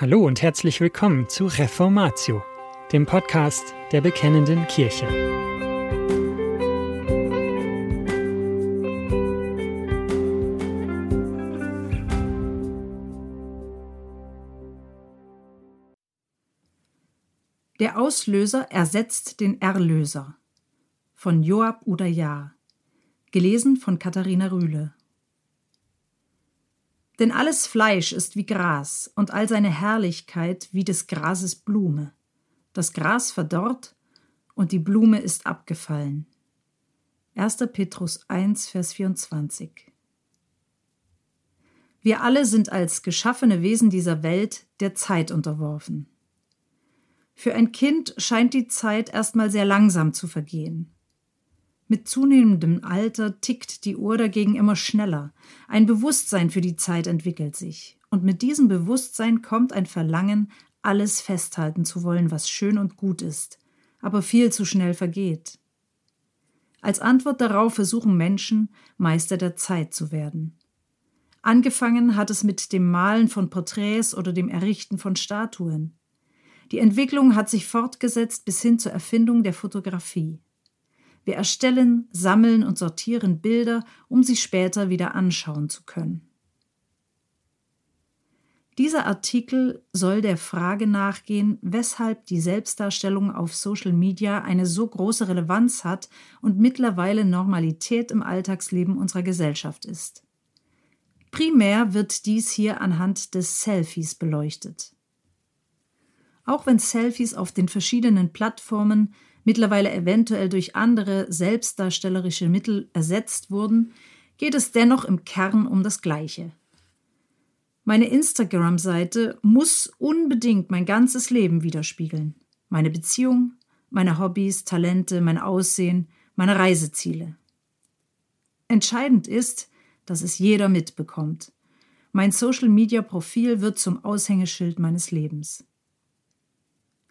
Hallo und herzlich willkommen zu Reformatio, dem Podcast der Bekennenden Kirche. Der Auslöser ersetzt den Erlöser von Joab Udayar, gelesen von Katharina Rühle. Denn alles Fleisch ist wie Gras und all seine Herrlichkeit wie des Grases Blume. Das Gras verdorrt und die Blume ist abgefallen. 1. Petrus 1, Vers 24. Wir alle sind als geschaffene Wesen dieser Welt der Zeit unterworfen. Für ein Kind scheint die Zeit erstmal sehr langsam zu vergehen. Mit zunehmendem Alter tickt die Uhr dagegen immer schneller. Ein Bewusstsein für die Zeit entwickelt sich. Und mit diesem Bewusstsein kommt ein Verlangen, alles festhalten zu wollen, was schön und gut ist, aber viel zu schnell vergeht. Als Antwort darauf versuchen Menschen, Meister der Zeit zu werden. Angefangen hat es mit dem Malen von Porträts oder dem Errichten von Statuen. Die Entwicklung hat sich fortgesetzt bis hin zur Erfindung der Fotografie. Wir erstellen, sammeln und sortieren Bilder, um sie später wieder anschauen zu können. Dieser Artikel soll der Frage nachgehen, weshalb die Selbstdarstellung auf Social Media eine so große Relevanz hat und mittlerweile Normalität im Alltagsleben unserer Gesellschaft ist. Primär wird dies hier anhand des Selfies beleuchtet. Auch wenn Selfies auf den verschiedenen Plattformen mittlerweile eventuell durch andere selbstdarstellerische Mittel ersetzt wurden, geht es dennoch im Kern um das Gleiche. Meine Instagram-Seite muss unbedingt mein ganzes Leben widerspiegeln. Meine Beziehung, meine Hobbys, Talente, mein Aussehen, meine Reiseziele. Entscheidend ist, dass es jeder mitbekommt. Mein Social-Media-Profil wird zum Aushängeschild meines Lebens.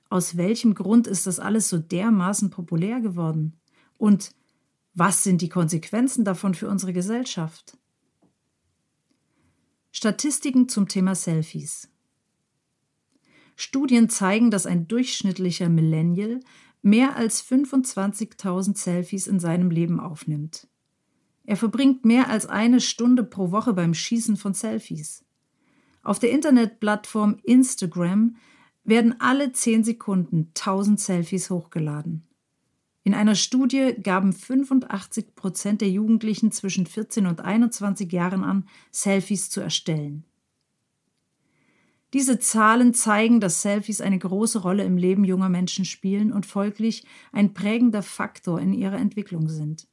Aus welchem Grund ist das alles so dermaßen populär geworden? Und was sind die Konsequenzen davon für unsere Gesellschaft? Statistiken zum Thema Selfies. Studien zeigen, dass ein durchschnittlicher Millennial mehr als 25.000 Selfies in seinem Leben aufnimmt. Er verbringt mehr als eine Stunde pro Woche beim Schießen von Selfies. Auf der Internetplattform Instagram werden alle zehn Sekunden 1000 Selfies hochgeladen. In einer Studie gaben 85 Prozent der Jugendlichen zwischen 14 und 21 Jahren an, Selfies zu erstellen. Diese Zahlen zeigen, dass Selfies eine große Rolle im Leben junger Menschen spielen und folglich ein prägender Faktor in ihrer Entwicklung sind.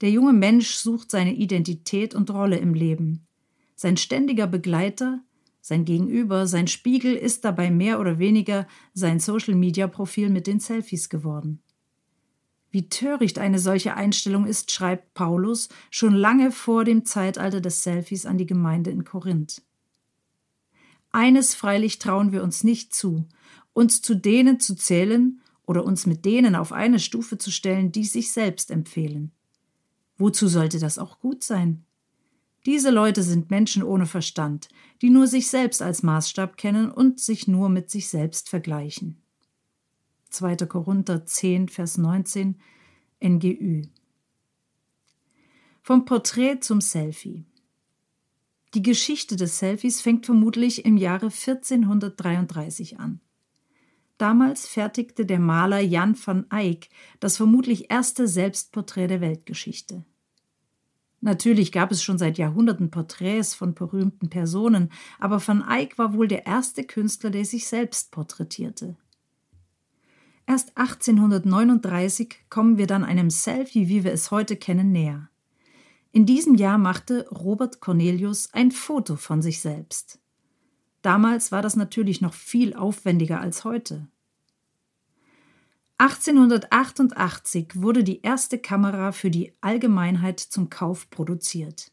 Der junge Mensch sucht seine Identität und Rolle im Leben. Sein ständiger Begleiter sein Gegenüber, sein Spiegel ist dabei mehr oder weniger sein Social-Media-Profil mit den Selfies geworden. Wie töricht eine solche Einstellung ist, schreibt Paulus schon lange vor dem Zeitalter des Selfies an die Gemeinde in Korinth. Eines freilich trauen wir uns nicht zu, uns zu denen zu zählen oder uns mit denen auf eine Stufe zu stellen, die sich selbst empfehlen. Wozu sollte das auch gut sein? Diese Leute sind Menschen ohne Verstand, die nur sich selbst als Maßstab kennen und sich nur mit sich selbst vergleichen. 2. Korinther 10, Vers 19 NGÜ Vom Porträt zum Selfie. Die Geschichte des Selfies fängt vermutlich im Jahre 1433 an. Damals fertigte der Maler Jan van Eyck das vermutlich erste Selbstporträt der Weltgeschichte. Natürlich gab es schon seit Jahrhunderten Porträts von berühmten Personen, aber van Eyck war wohl der erste Künstler, der sich selbst porträtierte. Erst 1839 kommen wir dann einem Selfie, wie wir es heute kennen, näher. In diesem Jahr machte Robert Cornelius ein Foto von sich selbst. Damals war das natürlich noch viel aufwendiger als heute. 1888 wurde die erste Kamera für die Allgemeinheit zum Kauf produziert.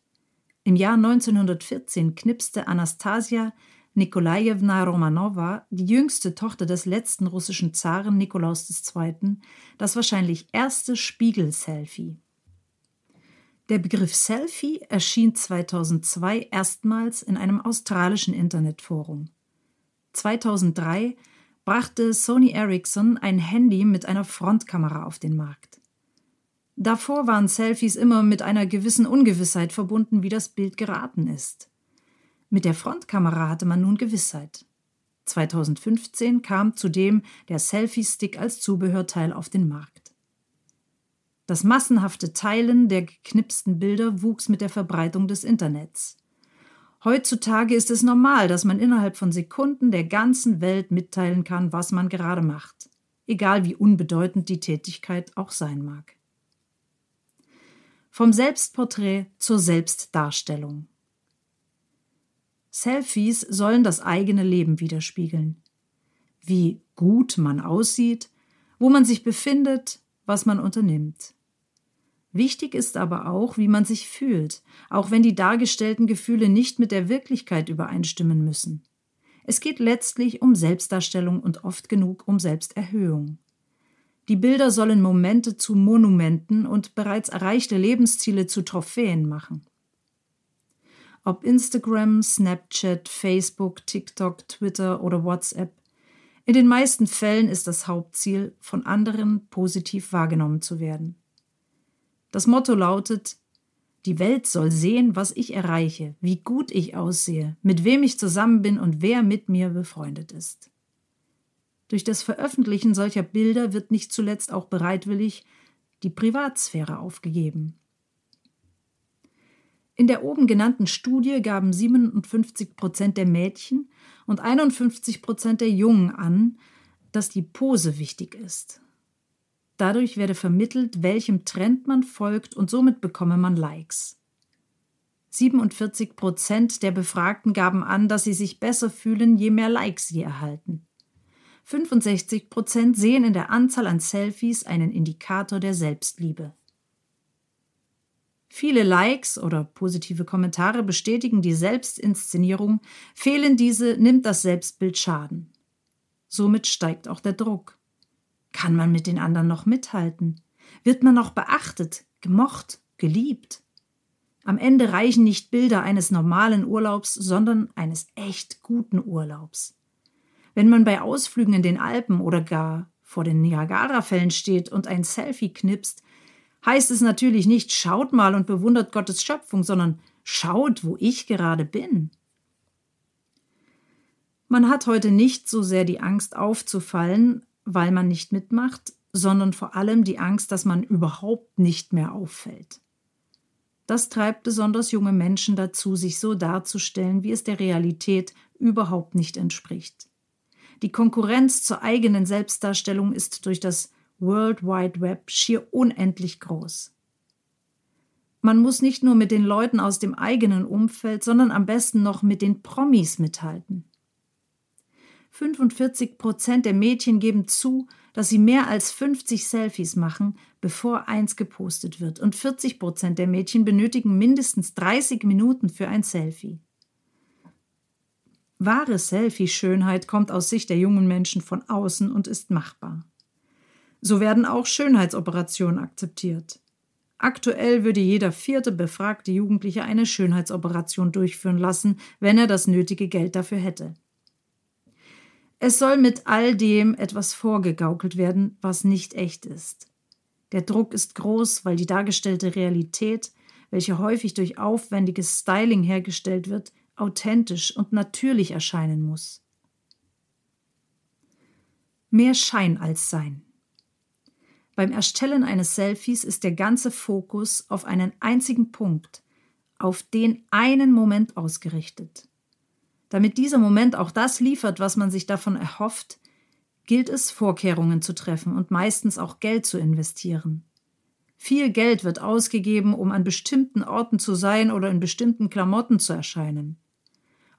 Im Jahr 1914 knipste Anastasia Nikolajewna Romanova, die jüngste Tochter des letzten russischen Zaren Nikolaus II., das wahrscheinlich erste Spiegel-Selfie. Der Begriff Selfie erschien 2002 erstmals in einem australischen Internetforum. 2003 brachte Sony Ericsson ein Handy mit einer Frontkamera auf den Markt. Davor waren Selfies immer mit einer gewissen Ungewissheit verbunden, wie das Bild geraten ist. Mit der Frontkamera hatte man nun Gewissheit. 2015 kam zudem der Selfie-Stick als Zubehörteil auf den Markt. Das massenhafte Teilen der geknipsten Bilder wuchs mit der Verbreitung des Internets. Heutzutage ist es normal, dass man innerhalb von Sekunden der ganzen Welt mitteilen kann, was man gerade macht, egal wie unbedeutend die Tätigkeit auch sein mag. Vom Selbstporträt zur Selbstdarstellung. Selfies sollen das eigene Leben widerspiegeln. Wie gut man aussieht, wo man sich befindet, was man unternimmt. Wichtig ist aber auch, wie man sich fühlt, auch wenn die dargestellten Gefühle nicht mit der Wirklichkeit übereinstimmen müssen. Es geht letztlich um Selbstdarstellung und oft genug um Selbsterhöhung. Die Bilder sollen Momente zu Monumenten und bereits erreichte Lebensziele zu Trophäen machen. Ob Instagram, Snapchat, Facebook, TikTok, Twitter oder WhatsApp, in den meisten Fällen ist das Hauptziel, von anderen positiv wahrgenommen zu werden. Das Motto lautet, die Welt soll sehen, was ich erreiche, wie gut ich aussehe, mit wem ich zusammen bin und wer mit mir befreundet ist. Durch das Veröffentlichen solcher Bilder wird nicht zuletzt auch bereitwillig die Privatsphäre aufgegeben. In der oben genannten Studie gaben 57 Prozent der Mädchen und 51 Prozent der Jungen an, dass die Pose wichtig ist. Dadurch werde vermittelt, welchem Trend man folgt und somit bekomme man Likes. 47 Prozent der Befragten gaben an, dass sie sich besser fühlen, je mehr Likes sie erhalten. 65 Prozent sehen in der Anzahl an Selfies einen Indikator der Selbstliebe. Viele Likes oder positive Kommentare bestätigen die Selbstinszenierung, fehlen diese, nimmt das Selbstbild Schaden. Somit steigt auch der Druck. Kann man mit den anderen noch mithalten? Wird man noch beachtet, gemocht, geliebt? Am Ende reichen nicht Bilder eines normalen Urlaubs, sondern eines echt guten Urlaubs. Wenn man bei Ausflügen in den Alpen oder gar vor den Niagara-Fällen steht und ein Selfie knipst, heißt es natürlich nicht, schaut mal und bewundert Gottes Schöpfung, sondern schaut, wo ich gerade bin. Man hat heute nicht so sehr die Angst aufzufallen, weil man nicht mitmacht, sondern vor allem die Angst, dass man überhaupt nicht mehr auffällt. Das treibt besonders junge Menschen dazu, sich so darzustellen, wie es der Realität überhaupt nicht entspricht. Die Konkurrenz zur eigenen Selbstdarstellung ist durch das World Wide Web schier unendlich groß. Man muss nicht nur mit den Leuten aus dem eigenen Umfeld, sondern am besten noch mit den Promis mithalten. 45 Prozent der Mädchen geben zu, dass sie mehr als 50 Selfies machen, bevor eins gepostet wird, und 40 Prozent der Mädchen benötigen mindestens 30 Minuten für ein Selfie. Wahre Selfie-Schönheit kommt aus Sicht der jungen Menschen von außen und ist machbar. So werden auch Schönheitsoperationen akzeptiert. Aktuell würde jeder vierte befragte Jugendliche eine Schönheitsoperation durchführen lassen, wenn er das nötige Geld dafür hätte. Es soll mit all dem etwas vorgegaukelt werden, was nicht echt ist. Der Druck ist groß, weil die dargestellte Realität, welche häufig durch aufwendiges Styling hergestellt wird, authentisch und natürlich erscheinen muss. Mehr Schein als Sein. Beim Erstellen eines Selfies ist der ganze Fokus auf einen einzigen Punkt, auf den einen Moment ausgerichtet. Damit dieser Moment auch das liefert, was man sich davon erhofft, gilt es, Vorkehrungen zu treffen und meistens auch Geld zu investieren. Viel Geld wird ausgegeben, um an bestimmten Orten zu sein oder in bestimmten Klamotten zu erscheinen.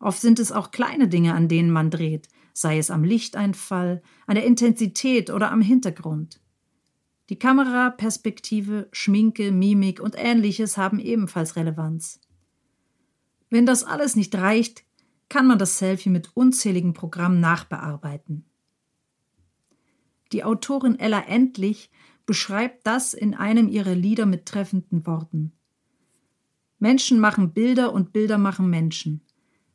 Oft sind es auch kleine Dinge, an denen man dreht, sei es am Lichteinfall, an der Intensität oder am Hintergrund. Die Kamera, Perspektive, Schminke, Mimik und ähnliches haben ebenfalls Relevanz. Wenn das alles nicht reicht, kann man das Selfie mit unzähligen Programmen nachbearbeiten. Die Autorin Ella Endlich beschreibt das in einem ihrer Lieder mit treffenden Worten. Menschen machen Bilder und Bilder machen Menschen.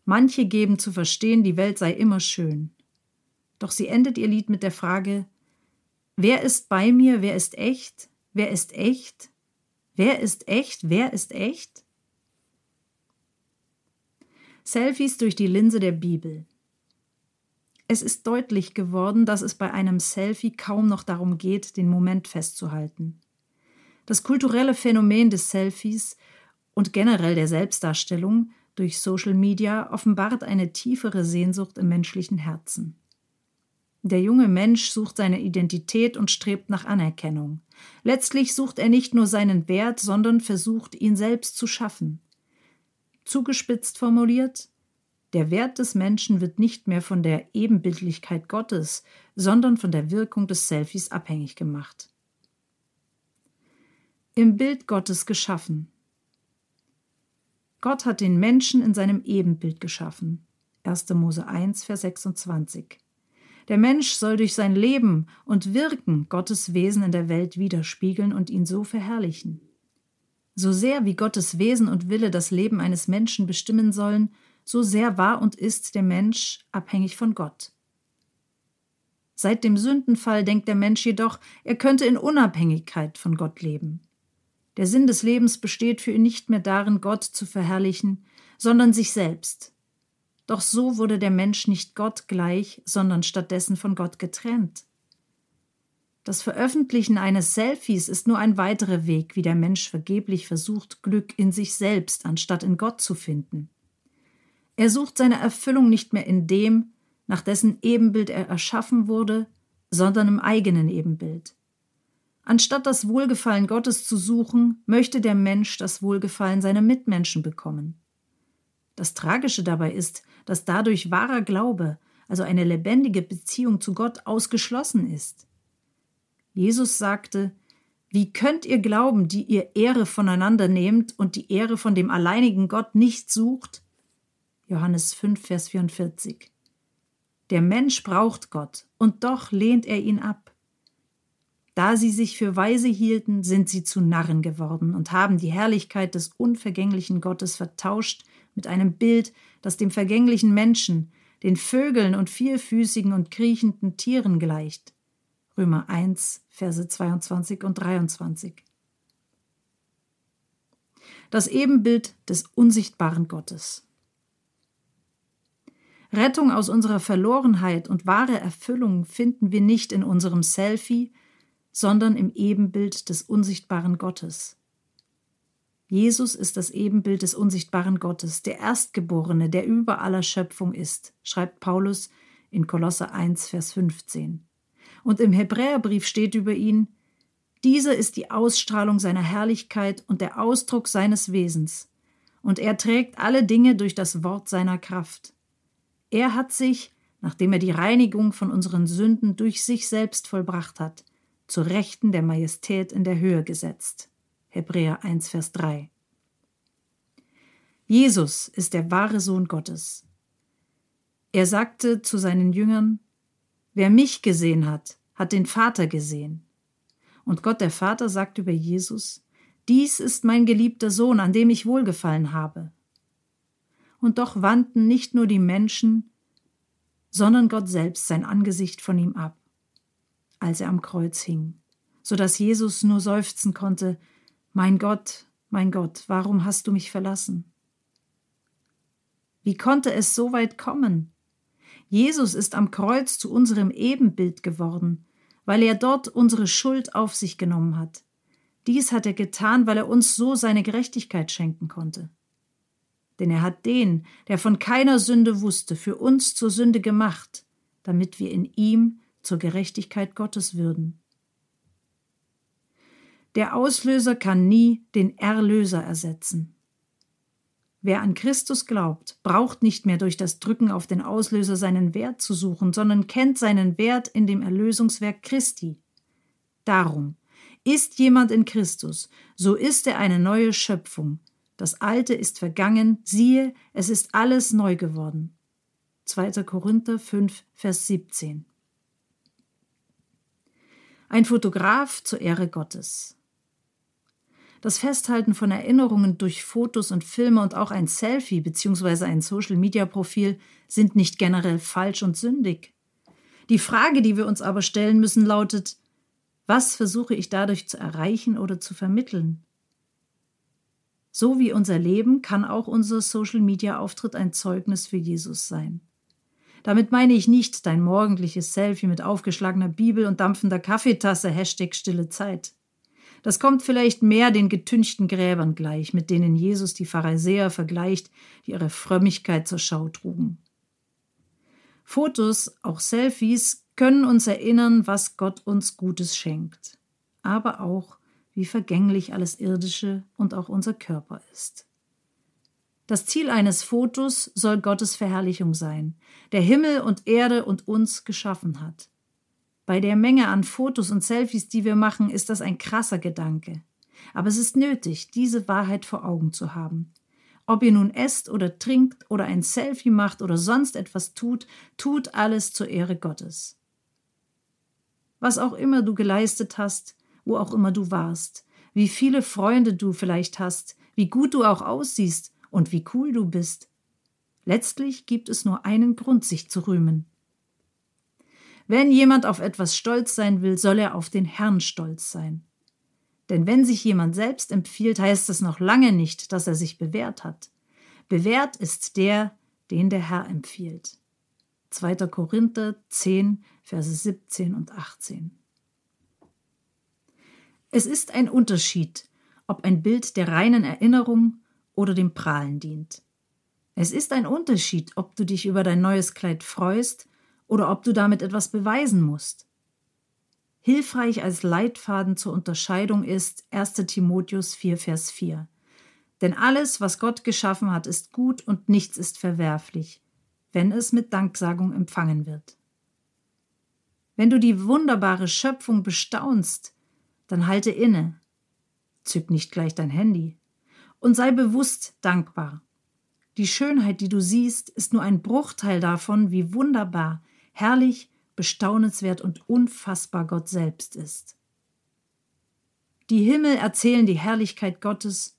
Manche geben zu verstehen, die Welt sei immer schön. Doch sie endet ihr Lied mit der Frage, wer ist bei mir, wer ist echt, wer ist echt, wer ist echt, wer ist echt? Selfies durch die Linse der Bibel. Es ist deutlich geworden, dass es bei einem Selfie kaum noch darum geht, den Moment festzuhalten. Das kulturelle Phänomen des Selfies und generell der Selbstdarstellung durch Social Media offenbart eine tiefere Sehnsucht im menschlichen Herzen. Der junge Mensch sucht seine Identität und strebt nach Anerkennung. Letztlich sucht er nicht nur seinen Wert, sondern versucht, ihn selbst zu schaffen. Zugespitzt formuliert, der Wert des Menschen wird nicht mehr von der Ebenbildlichkeit Gottes, sondern von der Wirkung des Selfies abhängig gemacht. Im Bild Gottes geschaffen. Gott hat den Menschen in seinem Ebenbild geschaffen. 1. Mose 1, Vers 26. Der Mensch soll durch sein Leben und Wirken Gottes Wesen in der Welt widerspiegeln und ihn so verherrlichen. So sehr wie Gottes Wesen und Wille das Leben eines Menschen bestimmen sollen, so sehr war und ist der Mensch abhängig von Gott. Seit dem Sündenfall denkt der Mensch jedoch, er könnte in Unabhängigkeit von Gott leben. Der Sinn des Lebens besteht für ihn nicht mehr darin, Gott zu verherrlichen, sondern sich selbst. Doch so wurde der Mensch nicht Gott gleich, sondern stattdessen von Gott getrennt. Das Veröffentlichen eines Selfies ist nur ein weiterer Weg, wie der Mensch vergeblich versucht, Glück in sich selbst anstatt in Gott zu finden. Er sucht seine Erfüllung nicht mehr in dem, nach dessen Ebenbild er erschaffen wurde, sondern im eigenen Ebenbild. Anstatt das Wohlgefallen Gottes zu suchen, möchte der Mensch das Wohlgefallen seiner Mitmenschen bekommen. Das Tragische dabei ist, dass dadurch wahrer Glaube, also eine lebendige Beziehung zu Gott, ausgeschlossen ist. Jesus sagte, wie könnt ihr glauben, die ihr Ehre voneinander nehmt und die Ehre von dem alleinigen Gott nicht sucht? Johannes 5, Vers 44. Der Mensch braucht Gott, und doch lehnt er ihn ab. Da sie sich für weise hielten, sind sie zu Narren geworden und haben die Herrlichkeit des unvergänglichen Gottes vertauscht mit einem Bild, das dem vergänglichen Menschen, den Vögeln und vierfüßigen und kriechenden Tieren gleicht. Römer 1, Verse 22 und 23. Das Ebenbild des unsichtbaren Gottes. Rettung aus unserer Verlorenheit und wahre Erfüllung finden wir nicht in unserem Selfie, sondern im Ebenbild des unsichtbaren Gottes. Jesus ist das Ebenbild des unsichtbaren Gottes, der Erstgeborene, der über aller Schöpfung ist, schreibt Paulus in Kolosse 1, Vers 15. Und im Hebräerbrief steht über ihn, dieser ist die Ausstrahlung seiner Herrlichkeit und der Ausdruck seines Wesens, und er trägt alle Dinge durch das Wort seiner Kraft. Er hat sich, nachdem er die Reinigung von unseren Sünden durch sich selbst vollbracht hat, zu Rechten der Majestät in der Höhe gesetzt. Hebräer 1, Vers 3. Jesus ist der wahre Sohn Gottes. Er sagte zu seinen Jüngern, Wer mich gesehen hat, hat den Vater gesehen. Und Gott der Vater sagt über Jesus, Dies ist mein geliebter Sohn, an dem ich wohlgefallen habe. Und doch wandten nicht nur die Menschen, sondern Gott selbst sein Angesicht von ihm ab als er am Kreuz hing, so dass Jesus nur seufzen konnte, Mein Gott, mein Gott, warum hast du mich verlassen? Wie konnte es so weit kommen? Jesus ist am Kreuz zu unserem Ebenbild geworden, weil er dort unsere Schuld auf sich genommen hat. Dies hat er getan, weil er uns so seine Gerechtigkeit schenken konnte. Denn er hat den, der von keiner Sünde wusste, für uns zur Sünde gemacht, damit wir in ihm zur Gerechtigkeit Gottes würden. Der Auslöser kann nie den Erlöser ersetzen. Wer an Christus glaubt, braucht nicht mehr durch das Drücken auf den Auslöser seinen Wert zu suchen, sondern kennt seinen Wert in dem Erlösungswerk Christi. Darum, ist jemand in Christus, so ist er eine neue Schöpfung. Das Alte ist vergangen, siehe, es ist alles neu geworden. 2. Korinther 5, Vers 17 ein Fotograf zur Ehre Gottes. Das Festhalten von Erinnerungen durch Fotos und Filme und auch ein Selfie bzw. ein Social-Media-Profil sind nicht generell falsch und sündig. Die Frage, die wir uns aber stellen müssen, lautet, was versuche ich dadurch zu erreichen oder zu vermitteln? So wie unser Leben kann auch unser Social-Media-Auftritt ein Zeugnis für Jesus sein. Damit meine ich nicht dein morgendliches Selfie mit aufgeschlagener Bibel und dampfender Kaffeetasse, Hashtag stille Zeit. Das kommt vielleicht mehr den getünchten Gräbern gleich, mit denen Jesus die Pharisäer vergleicht, die ihre Frömmigkeit zur Schau trugen. Fotos, auch Selfies, können uns erinnern, was Gott uns Gutes schenkt, aber auch, wie vergänglich alles Irdische und auch unser Körper ist. Das Ziel eines Fotos soll Gottes Verherrlichung sein, der Himmel und Erde und uns geschaffen hat. Bei der Menge an Fotos und Selfies, die wir machen, ist das ein krasser Gedanke. Aber es ist nötig, diese Wahrheit vor Augen zu haben. Ob ihr nun esst oder trinkt oder ein Selfie macht oder sonst etwas tut, tut alles zur Ehre Gottes. Was auch immer du geleistet hast, wo auch immer du warst, wie viele Freunde du vielleicht hast, wie gut du auch aussiehst und wie cool du bist. Letztlich gibt es nur einen Grund, sich zu rühmen. Wenn jemand auf etwas stolz sein will, soll er auf den Herrn stolz sein. Denn wenn sich jemand selbst empfiehlt, heißt es noch lange nicht, dass er sich bewährt hat. Bewährt ist der, den der Herr empfiehlt. 2. Korinther 10, Verse 17 und 18. Es ist ein Unterschied, ob ein Bild der reinen Erinnerung oder dem Prahlen dient. Es ist ein Unterschied, ob du dich über dein neues Kleid freust oder ob du damit etwas beweisen musst. Hilfreich als Leitfaden zur Unterscheidung ist 1. Timotheus 4, Vers 4. Denn alles, was Gott geschaffen hat, ist gut und nichts ist verwerflich, wenn es mit Danksagung empfangen wird. Wenn du die wunderbare Schöpfung bestaunst, dann halte inne. Zück nicht gleich dein Handy. Und sei bewusst dankbar. Die Schönheit, die du siehst, ist nur ein Bruchteil davon, wie wunderbar, herrlich, bestaunenswert und unfassbar Gott selbst ist. Die Himmel erzählen die Herrlichkeit Gottes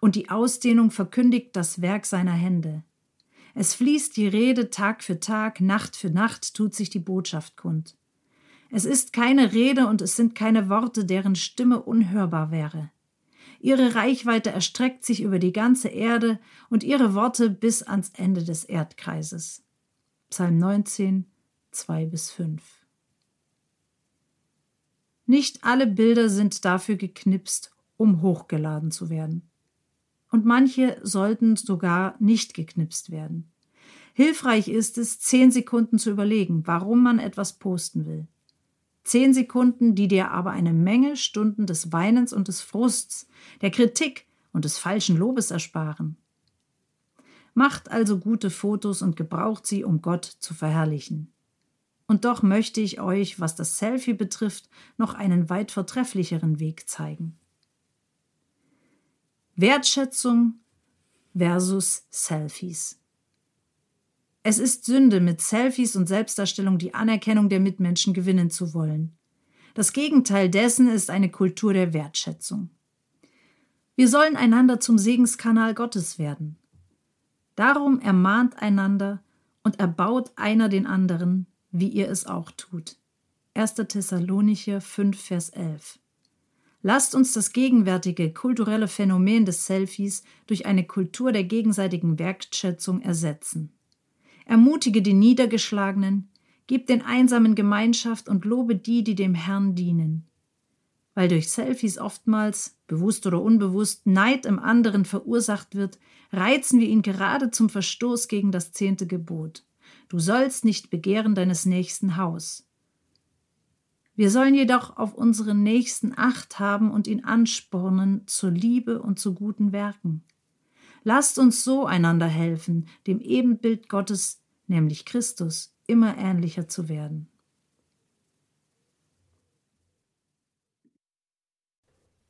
und die Ausdehnung verkündigt das Werk seiner Hände. Es fließt die Rede Tag für Tag, Nacht für Nacht tut sich die Botschaft kund. Es ist keine Rede und es sind keine Worte, deren Stimme unhörbar wäre. Ihre Reichweite erstreckt sich über die ganze Erde und ihre Worte bis ans Ende des Erdkreises. Psalm 19, 2 bis 5. Nicht alle Bilder sind dafür geknipst, um hochgeladen zu werden. Und manche sollten sogar nicht geknipst werden. Hilfreich ist es, zehn Sekunden zu überlegen, warum man etwas posten will. Zehn Sekunden, die dir aber eine Menge Stunden des Weinens und des Frusts, der Kritik und des falschen Lobes ersparen. Macht also gute Fotos und gebraucht sie, um Gott zu verherrlichen. Und doch möchte ich euch, was das Selfie betrifft, noch einen weit vortrefflicheren Weg zeigen. Wertschätzung versus Selfies. Es ist Sünde, mit Selfies und Selbstdarstellung die Anerkennung der Mitmenschen gewinnen zu wollen. Das Gegenteil dessen ist eine Kultur der Wertschätzung. Wir sollen einander zum Segenskanal Gottes werden. Darum ermahnt einander und erbaut einer den anderen, wie ihr es auch tut. 1. Thessalonicher 5, Vers 11. Lasst uns das gegenwärtige kulturelle Phänomen des Selfies durch eine Kultur der gegenseitigen Wertschätzung ersetzen. Ermutige die Niedergeschlagenen, gib den Einsamen Gemeinschaft und lobe die, die dem Herrn dienen. Weil durch Selfies oftmals, bewusst oder unbewusst, Neid im anderen verursacht wird, reizen wir ihn gerade zum Verstoß gegen das zehnte Gebot. Du sollst nicht begehren deines nächsten Haus. Wir sollen jedoch auf unseren Nächsten Acht haben und ihn anspornen zur Liebe und zu guten Werken. Lasst uns so einander helfen, dem Ebenbild Gottes, nämlich Christus, immer ähnlicher zu werden.